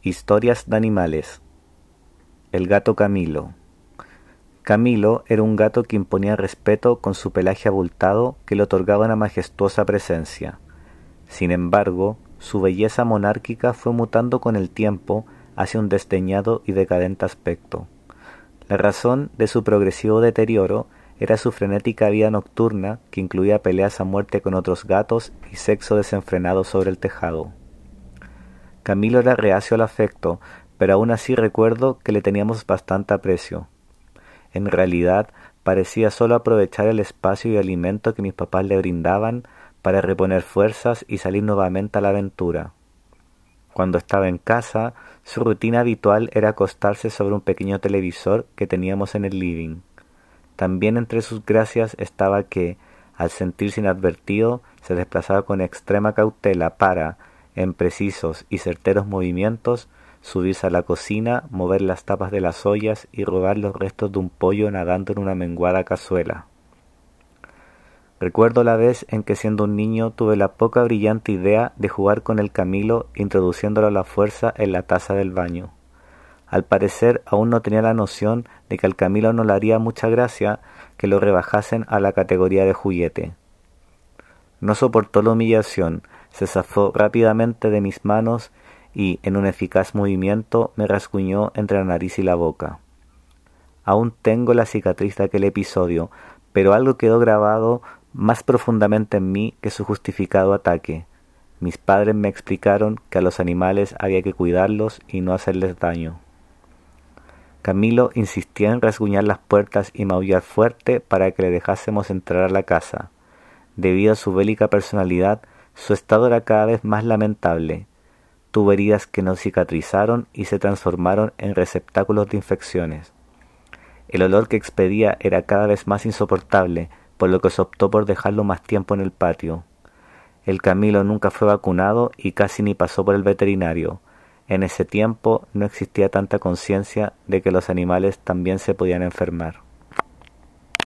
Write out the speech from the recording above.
Historias de animales. El gato Camilo. Camilo era un gato que imponía respeto con su pelaje abultado que le otorgaba una majestuosa presencia. Sin embargo, su belleza monárquica fue mutando con el tiempo hacia un desdeñado y decadente aspecto. La razón de su progresivo deterioro era su frenética vida nocturna que incluía peleas a muerte con otros gatos y sexo desenfrenado sobre el tejado. Camilo era reacio al afecto, pero aún así recuerdo que le teníamos bastante aprecio. En realidad, parecía solo aprovechar el espacio y alimento que mis papás le brindaban para reponer fuerzas y salir nuevamente a la aventura. Cuando estaba en casa, su rutina habitual era acostarse sobre un pequeño televisor que teníamos en el living. También entre sus gracias estaba que, al sentirse inadvertido, se desplazaba con extrema cautela para, en precisos y certeros movimientos, subirse a la cocina, mover las tapas de las ollas y robar los restos de un pollo nadando en una menguada cazuela. Recuerdo la vez en que siendo un niño tuve la poca brillante idea de jugar con el Camilo introduciéndolo a la fuerza en la taza del baño. Al parecer aún no tenía la noción de que al Camilo no le haría mucha gracia que lo rebajasen a la categoría de juguete. No soportó la humillación, se zafó rápidamente de mis manos y, en un eficaz movimiento, me rasguñó entre la nariz y la boca. Aún tengo la cicatriz de aquel episodio, pero algo quedó grabado más profundamente en mí que su justificado ataque. Mis padres me explicaron que a los animales había que cuidarlos y no hacerles daño. Camilo insistía en rasguñar las puertas y maullar fuerte para que le dejásemos entrar a la casa. Debido a su bélica personalidad, su estado era cada vez más lamentable. Tuvo heridas que no cicatrizaron y se transformaron en receptáculos de infecciones. El olor que expedía era cada vez más insoportable, por lo que se optó por dejarlo más tiempo en el patio. El Camilo nunca fue vacunado y casi ni pasó por el veterinario. En ese tiempo no existía tanta conciencia de que los animales también se podían enfermar.